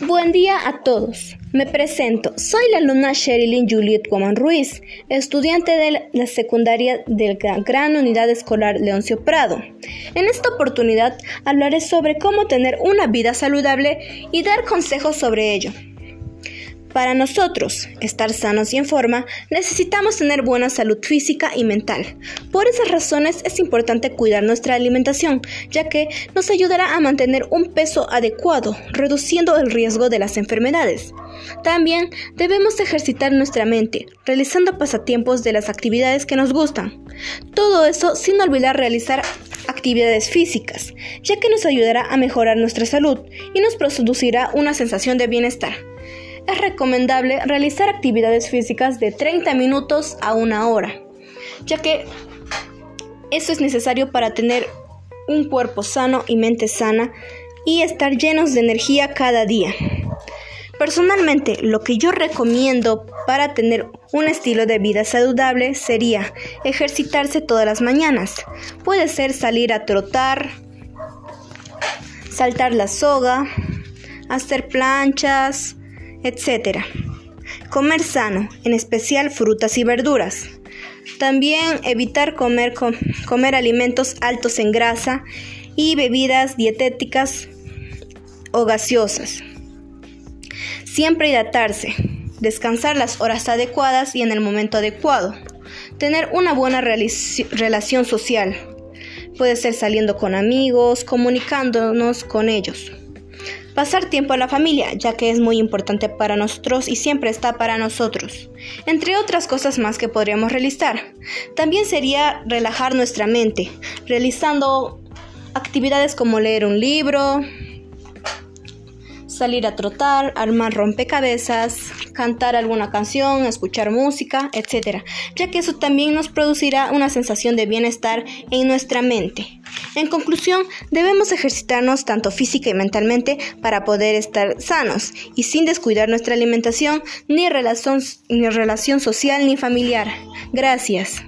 Buen día a todos. Me presento. Soy la alumna Sherilyn Juliet Guaman Ruiz, estudiante de la secundaria de la Gran Unidad Escolar Leoncio Prado. En esta oportunidad hablaré sobre cómo tener una vida saludable y dar consejos sobre ello. Para nosotros, estar sanos y en forma, necesitamos tener buena salud física y mental. Por esas razones es importante cuidar nuestra alimentación, ya que nos ayudará a mantener un peso adecuado, reduciendo el riesgo de las enfermedades. También debemos ejercitar nuestra mente, realizando pasatiempos de las actividades que nos gustan. Todo eso sin olvidar realizar actividades físicas, ya que nos ayudará a mejorar nuestra salud y nos producirá una sensación de bienestar es recomendable realizar actividades físicas de 30 minutos a una hora, ya que eso es necesario para tener un cuerpo sano y mente sana y estar llenos de energía cada día. Personalmente, lo que yo recomiendo para tener un estilo de vida saludable sería ejercitarse todas las mañanas. Puede ser salir a trotar, saltar la soga, hacer planchas, etc. Comer sano, en especial frutas y verduras. También evitar comer, comer alimentos altos en grasa y bebidas dietéticas o gaseosas. Siempre hidratarse, descansar las horas adecuadas y en el momento adecuado. Tener una buena relación social. Puede ser saliendo con amigos, comunicándonos con ellos. Pasar tiempo a la familia, ya que es muy importante para nosotros y siempre está para nosotros. Entre otras cosas más que podríamos realizar. También sería relajar nuestra mente, realizando actividades como leer un libro, salir a trotar, armar rompecabezas, cantar alguna canción, escuchar música, etc., ya que eso también nos producirá una sensación de bienestar en nuestra mente. En conclusión, debemos ejercitarnos tanto física y mentalmente para poder estar sanos y sin descuidar nuestra alimentación, ni relación, ni relación social ni familiar. Gracias.